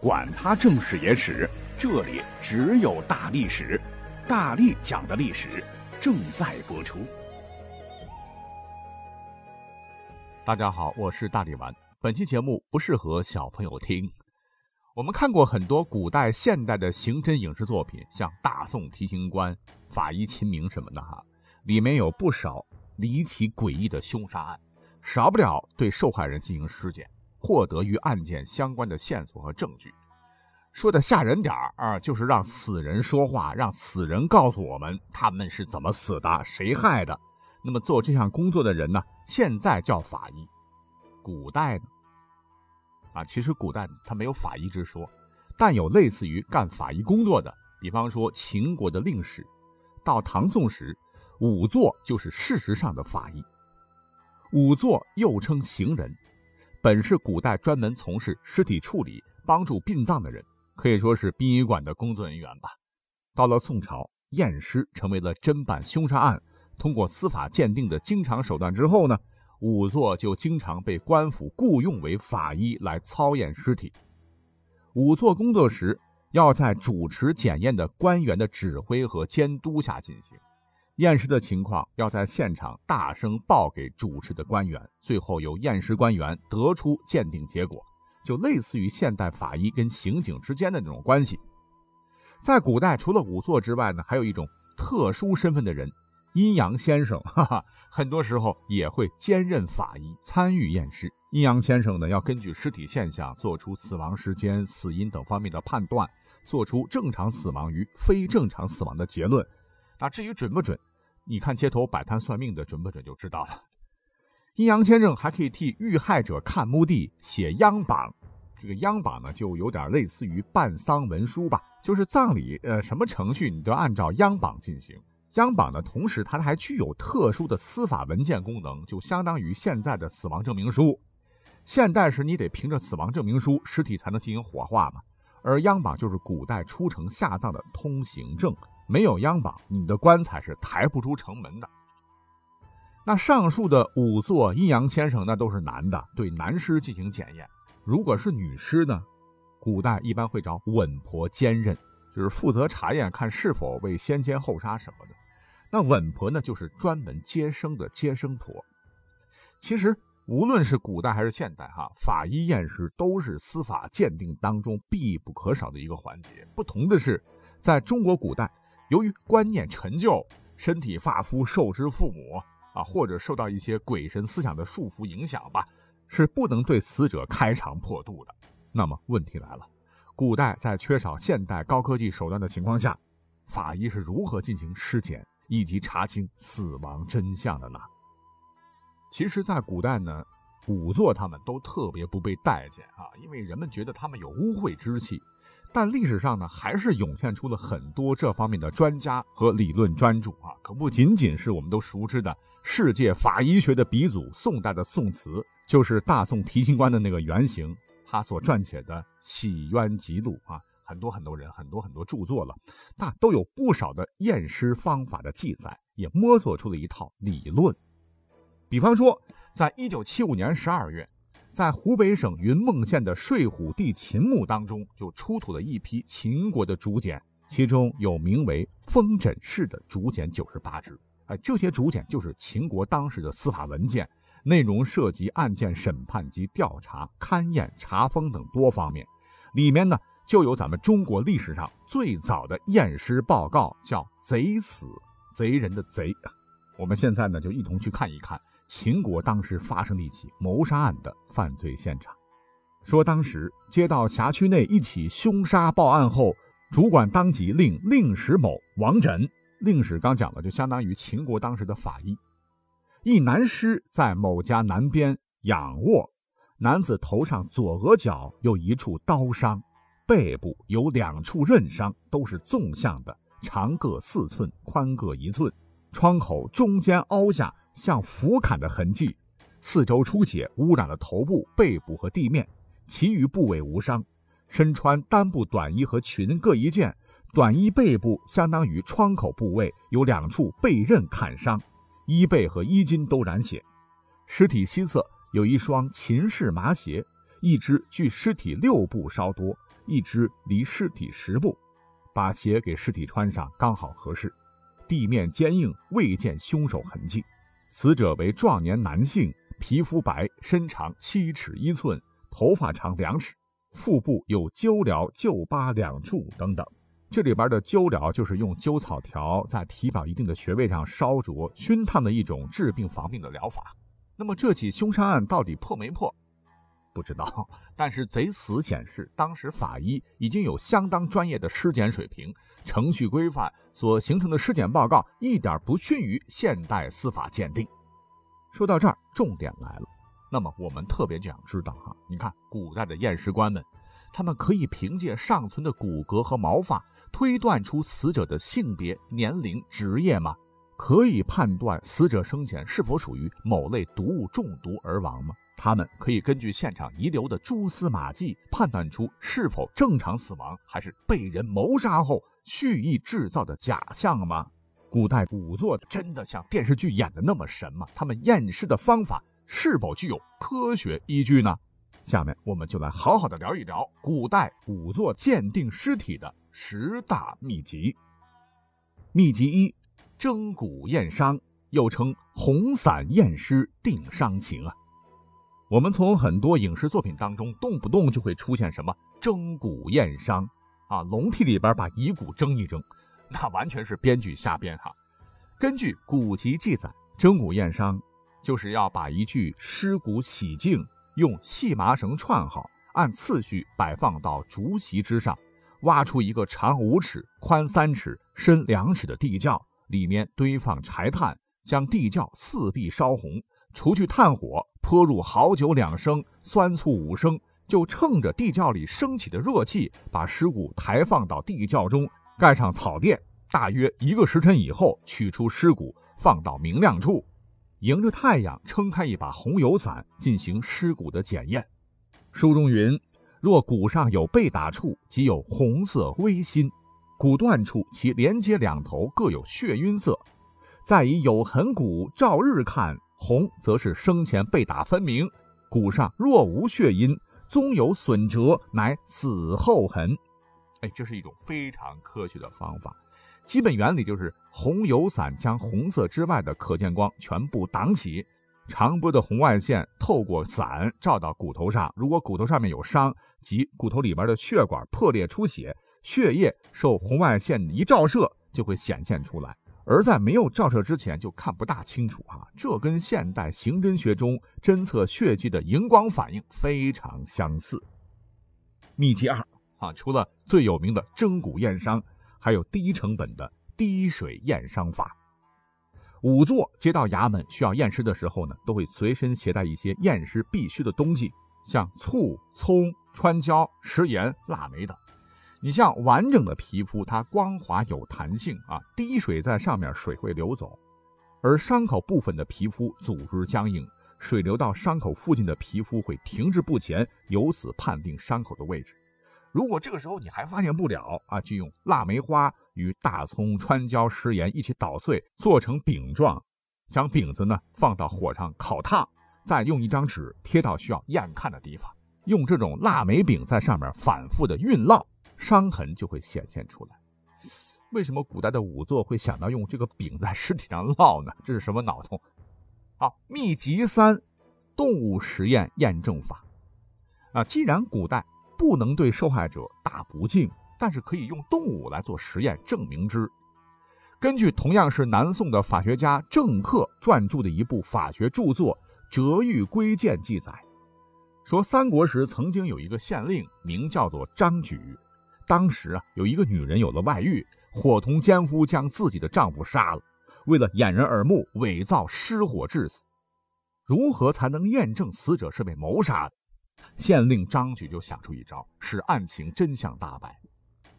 管他正史野史，这里只有大历史，大力讲的历史正在播出。大家好，我是大力丸。本期节目不适合小朋友听。我们看过很多古代、现代的刑侦影视作品，像《大宋提刑官》《法医秦明》什么的哈，里面有不少离奇诡异的凶杀案，少不了对受害人进行尸检。获得与案件相关的线索和证据，说的吓人点儿啊，就是让死人说话，让死人告诉我们他们是怎么死的，谁害的。那么做这项工作的人呢，现在叫法医。古代呢，啊，其实古代他没有法医之说，但有类似于干法医工作的，比方说秦国的令史，到唐宋时，仵作就是事实上的法医。仵作又称行人。本是古代专门从事尸体处理、帮助殡葬的人，可以说是殡仪馆的工作人员吧。到了宋朝，验尸成为了侦办凶杀案、通过司法鉴定的经常手段之后呢，仵作就经常被官府雇用为法医来操验尸体。仵作工作时，要在主持检验的官员的指挥和监督下进行。验尸的情况要在现场大声报给主持的官员，最后由验尸官员得出鉴定结果，就类似于现代法医跟刑警之间的那种关系。在古代，除了仵作之外呢，还有一种特殊身份的人——阴阳先生，哈哈，很多时候也会兼任法医，参与验尸。阴阳先生呢，要根据尸体现象做出死亡时间、死因等方面的判断，做出正常死亡与非正常死亡的结论。那至于准不准？你看街头摆摊算命的准不准就知道了。阴阳先生还可以替遇害者看墓地、写央榜。这个央榜呢，就有点类似于办丧文书吧，就是葬礼，呃，什么程序你都按照央榜进行。央榜呢，同时它还具有特殊的司法文件功能，就相当于现在的死亡证明书。现代时你得凭着死亡证明书，尸体才能进行火化嘛，而央榜就是古代出城下葬的通行证。没有央榜，你的棺材是抬不出城门的。那上述的五座、阴阳先生，那都是男的，对男尸进行检验。如果是女尸呢？古代一般会找稳婆兼任，就是负责查验，看是否为先奸后杀什么的。那稳婆呢，就是专门接生的接生婆。其实无论是古代还是现代，哈，法医验尸都是司法鉴定当中必不可少的一个环节。不同的是，在中国古代。由于观念陈旧，身体发肤受之父母啊，或者受到一些鬼神思想的束缚影响吧，是不能对死者开肠破肚的。那么问题来了，古代在缺少现代高科技手段的情况下，法医是如何进行尸检以及查清死亡真相的呢？其实，在古代呢，仵作他们都特别不被待见啊，因为人们觉得他们有污秽之气。但历史上呢，还是涌现出了很多这方面的专家和理论专著啊，可不仅仅是我们都熟知的世界法医学的鼻祖宋代的宋慈，就是大宋提刑官的那个原型，他所撰写的《洗冤集录》啊，很多很多人很多很多著作了，那都有不少的验尸方法的记载，也摸索出了一套理论。比方说，在一九七五年十二月。在湖北省云梦县的睡虎地秦墓当中，就出土了一批秦国的竹简，其中有名为《封诊式》的竹简九十八支。哎，这些竹简就是秦国当时的司法文件，内容涉及案件审判及调查、勘验、查封等多方面。里面呢，就有咱们中国历史上最早的验尸报告，叫“贼死”，贼人的贼。我们现在呢，就一同去看一看。秦国当时发生的一起谋杀案的犯罪现场，说当时接到辖区内一起凶杀报案后，主管当即令令史某王诊。令史刚讲了，就相当于秦国当时的法医。一男尸在某家南边仰卧，男子头上左额角有一处刀伤，背部有两处刃伤，都是纵向的，长各四寸，宽各一寸，窗口中间凹下。像斧砍的痕迹，四周出血，污染了头部、背部和地面，其余部位无伤。身穿单布短衣和裙各一件，短衣背部相当于窗口部位有两处被刃砍伤，衣背和衣襟都染血。尸体西侧有一双秦式麻鞋，一只距尸体六步稍多，一只离尸体十步，把鞋给尸体穿上，刚好合适。地面坚硬，未见凶手痕迹。死者为壮年男性，皮肤白，身长七尺一寸，头发长两尺，腹部有灸疗旧疤两处等等。这里边的灸疗就是用灸草条在体表一定的穴位上烧灼、熏烫的一种治病防病的疗法。那么这起凶杀案到底破没破？不知道。但是贼死显示，当时法医已经有相当专业的尸检水平、程序规范所形成的尸检报告，一点不逊于现代司法鉴定。说到这儿，重点来了。那么我们特别想知道哈，你看古代的验尸官们。他们可以凭借尚存的骨骼和毛发推断出死者的性别、年龄、职业吗？可以判断死者生前是否属于某类毒物中毒而亡吗？他们可以根据现场遗留的蛛丝马迹判断出是否正常死亡，还是被人谋杀后蓄意制造的假象吗？古代仵作真的像电视剧演的那么神吗？他们验尸的方法是否具有科学依据呢？下面我们就来好好的聊一聊古代仵作鉴定尸体的十大秘籍。秘籍一：蒸骨验伤，又称红伞验尸定伤情啊。我们从很多影视作品当中，动不动就会出现什么蒸骨验伤啊，笼屉里边把遗骨蒸一蒸，那完全是编剧瞎编哈。根据古籍记载，蒸骨验伤就是要把一具尸骨洗净。用细麻绳串好，按次序摆放到竹席之上，挖出一个长五尺、宽三尺、深两尺的地窖，里面堆放柴炭，将地窖四壁烧红，除去炭火，泼入好酒两升、酸醋五升，就乘着地窖里升起的热气，把尸骨抬放到地窖中，盖上草垫，大约一个时辰以后，取出尸骨，放到明亮处。迎着太阳，撑开一把红油伞，进行尸骨的检验。书中云：若骨上有被打处，即有红色微心；骨断处，其连接两头各有血晕色。再以有痕骨照日看，红则是生前被打分明；骨上若无血印，终有损折，乃死后痕。哎，这是一种非常科学的方法。基本原理就是红油伞将红色之外的可见光全部挡起，长波的红外线透过伞照到骨头上，如果骨头上面有伤，及骨头里边的血管破裂出血，血液受红外线一照射就会显现出来，而在没有照射之前就看不大清楚啊。这跟现代刑侦学中侦测血迹的荧光反应非常相似。秘籍二啊，除了最有名的蒸骨验伤。还有低成本的滴水验伤法。仵作接到衙门需要验尸的时候呢，都会随身携带一些验尸必须的东西，像醋、葱、川椒、食盐、腊梅等。你像完整的皮肤，它光滑有弹性啊，滴水在上面水会流走；而伤口部分的皮肤组织僵硬，水流到伤口附近的皮肤会停滞不前，由此判定伤口的位置。如果这个时候你还发现不了啊，就用腊梅花与大葱、川椒、食盐一起捣碎，做成饼状，将饼子呢放到火上烤烫，再用一张纸贴到需要验看的地方，用这种腊梅饼在上面反复的熨烙，伤痕就会显现出来。为什么古代的仵作会想到用这个饼在尸体上烙呢？这是什么脑洞？好，秘籍三：动物实验验证法。啊，既然古代。不能对受害者大不敬，但是可以用动物来做实验证明之。根据同样是南宋的法学家郑克撰著的一部法学著作《折玉归鉴》记载，说三国时曾经有一个县令，名叫做张举。当时啊，有一个女人有了外遇，伙同奸夫将自己的丈夫杀了，为了掩人耳目，伪造失火致死。如何才能验证死者是被谋杀的？县令张举就想出一招，使案情真相大白。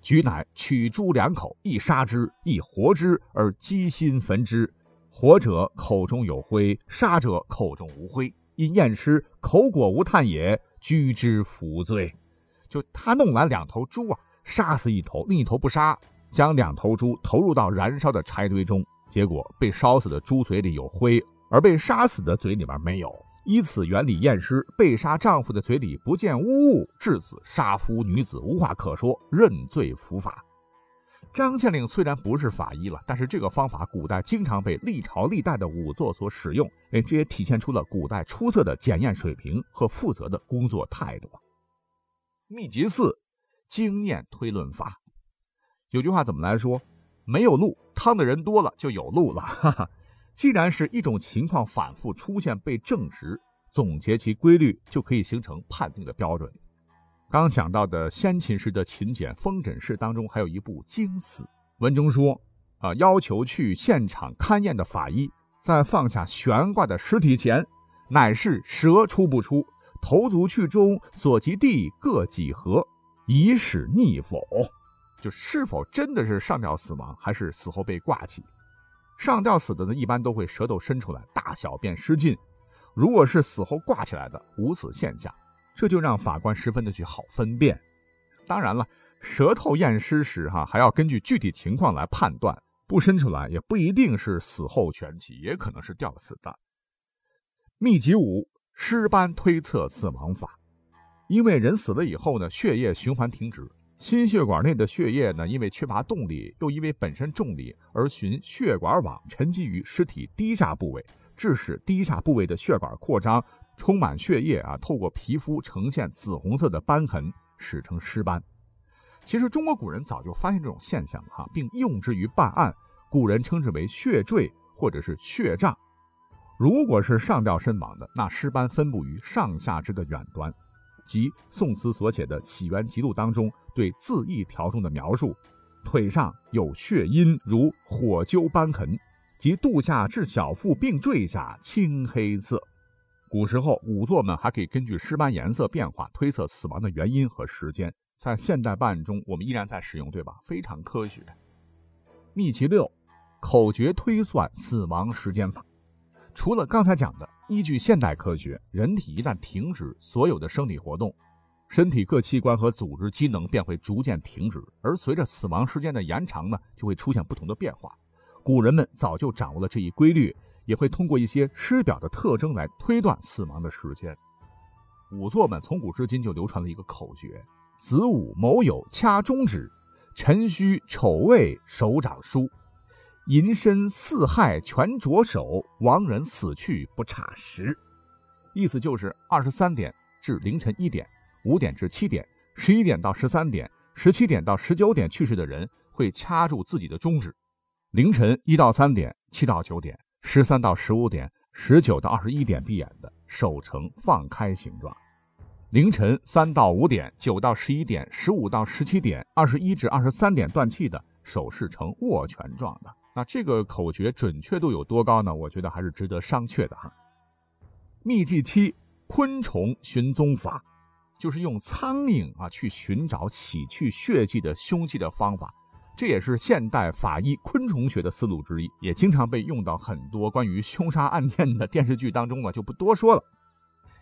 举乃取猪两口，一杀之，一活之，而鸡心焚之。活者口中有灰，杀者口中无灰。因验尸口果无炭也，居之服罪。就他弄来两头猪啊，杀死一头，另一头不杀，将两头猪投入到燃烧的柴堆中，结果被烧死的猪嘴里有灰，而被杀死的嘴里面没有。依此原理验尸，被杀丈夫的嘴里不见污物，至此杀夫女子无话可说，认罪伏法。张县令虽然不是法医了，但是这个方法古代经常被历朝历代的仵作所使用，哎，这也体现出了古代出色的检验水平和负责的工作态度。秘籍四：经验推论法。有句话怎么来说？没有路，趟的人多了就有路了。哈哈，既然是一种情况反复出现被证实，总结其规律就可以形成判定的标准。刚讲到的先秦时的秦简封诊室当中，还有一部《经死》文中说，啊，要求去现场勘验的法医，在放下悬挂的尸体前，乃是蛇出不出，头足去中所及地各几何，以使逆否，就是否真的是上吊死亡，还是死后被挂起。上吊死的呢，一般都会舌头伸出来，大小便失禁；如果是死后挂起来的，无此现象。这就让法官十分的去好分辨。当然了，舌头验尸时哈还要根据具体情况来判断，不伸出来也不一定是死后全起，也可能是吊死的。秘籍五：尸斑推测死亡法。因为人死了以后呢，血液循环停止，心血管内的血液呢，因为缺乏动力，又因为本身重力而循血管网沉积于尸体低下部位，致使低下部位的血管扩张。充满血液啊，透过皮肤呈现紫红色的斑痕，史称尸斑。其实中国古人早就发现这种现象哈，并用之于办案。古人称之为血坠或者是血胀。如果是上吊身亡的，那尸斑分布于上下肢的远端，即宋词所写的《起源集录》当中对字义条中的描述：腿上有血印如火灸斑痕，及肚下至小腹并坠下青黑色。古时候，仵作们还可以根据尸斑颜色变化推测死亡的原因和时间。在现代办案中，我们依然在使用，对吧？非常科学。秘籍六：口诀推算死亡时间法。除了刚才讲的，依据现代科学，人体一旦停止所有的生理活动，身体各器官和组织机能便会逐渐停止。而随着死亡时间的延长呢，就会出现不同的变化。古人们早就掌握了这一规律。也会通过一些尸表的特征来推断死亡的时间。仵作们从古至今就流传了一个口诀：子午卯酉掐中指，辰戌丑未手掌书，寅申巳亥全着手，亡人死去不差时。意思就是二十三点至凌晨一点，五点至七点，十一点到十三点，十七点到十九点去世的人会掐住自己的中指。凌晨一到三点，七到九点。十三到十五点，十九到二十一点闭眼的手呈放开形状；凌晨三到五点，九到十一点，十五到十七点，二十一至二十三点断气的手是呈握拳状的。那这个口诀准确度有多高呢？我觉得还是值得商榷的哈。秘技七：昆虫寻踪法，就是用苍蝇啊去寻找洗去血迹的凶器的方法。这也是现代法医昆虫学的思路之一，也经常被用到很多关于凶杀案件的电视剧当中了，就不多说了。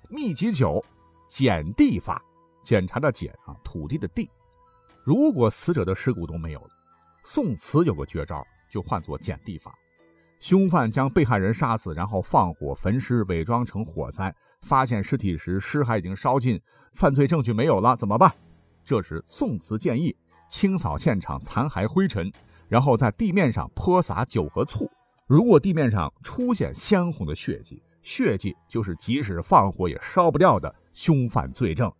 秘籍九，检地法，检查的检啊，土地的地。如果死者的尸骨都没有了，宋词有个绝招，就唤作捡地法。凶犯将被害人杀死，然后放火焚尸，伪装成火灾。发现尸体时，尸骸已经烧尽，犯罪证据没有了，怎么办？这时宋词建议。清扫现场残骸灰尘，然后在地面上泼洒酒和醋。如果地面上出现鲜红的血迹，血迹就是即使放火也烧不掉的凶犯罪证。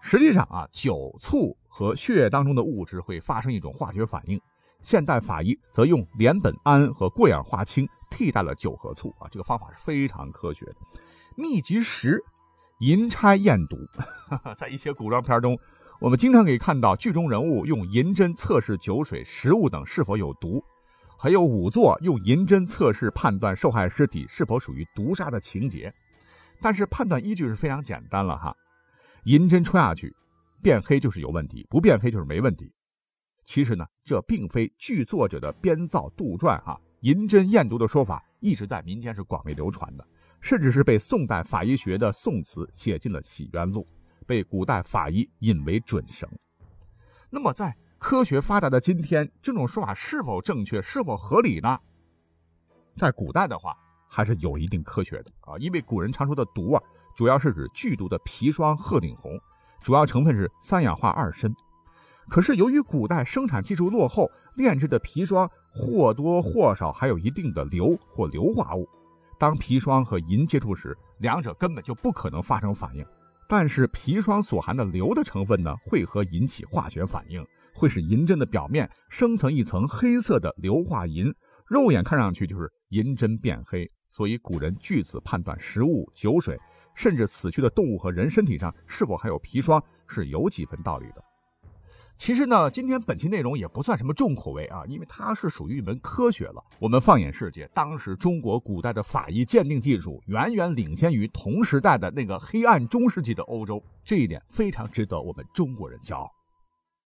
实际上啊，酒、醋和血液当中的物质会发生一种化学反应。现代法医则用联苯胺和过氧化氢替代了酒和醋啊，这个方法是非常科学的。秘籍十：银钗验毒。在一些古装片中。我们经常可以看到剧中人物用银针测试酒水、食物等是否有毒，还有仵作用银针测试判断受害尸体是否属于毒杀的情节。但是判断依据是非常简单了哈，银针戳下去变黑就是有问题，不变黑就是没问题。其实呢，这并非剧作者的编造杜撰哈，银针验毒的说法一直在民间是广为流传的，甚至是被宋代法医学的宋词写进了《洗冤录》。被古代法医引为准绳。那么，在科学发达的今天，这种说法是否正确、是否合理呢？在古代的话，还是有一定科学的啊。因为古人常说的毒啊，主要是指剧毒的砒霜鹤顶红，主要成分是三氧化二砷。可是由于古代生产技术落后，炼制的砒霜或多或少还有一定的硫或硫化物。当砒霜和银接触时，两者根本就不可能发生反应。但是砒霜所含的硫的成分呢，会和引起化学反应，会使银针的表面生成一层黑色的硫化银，肉眼看上去就是银针变黑。所以古人据此判断食物、酒水，甚至死去的动物和人身体上是否还有砒霜，是有几分道理的。其实呢，今天本期内容也不算什么重口味啊，因为它是属于一门科学了。我们放眼世界，当时中国古代的法医鉴定技术远远领先于同时代的那个黑暗中世纪的欧洲，这一点非常值得我们中国人骄傲。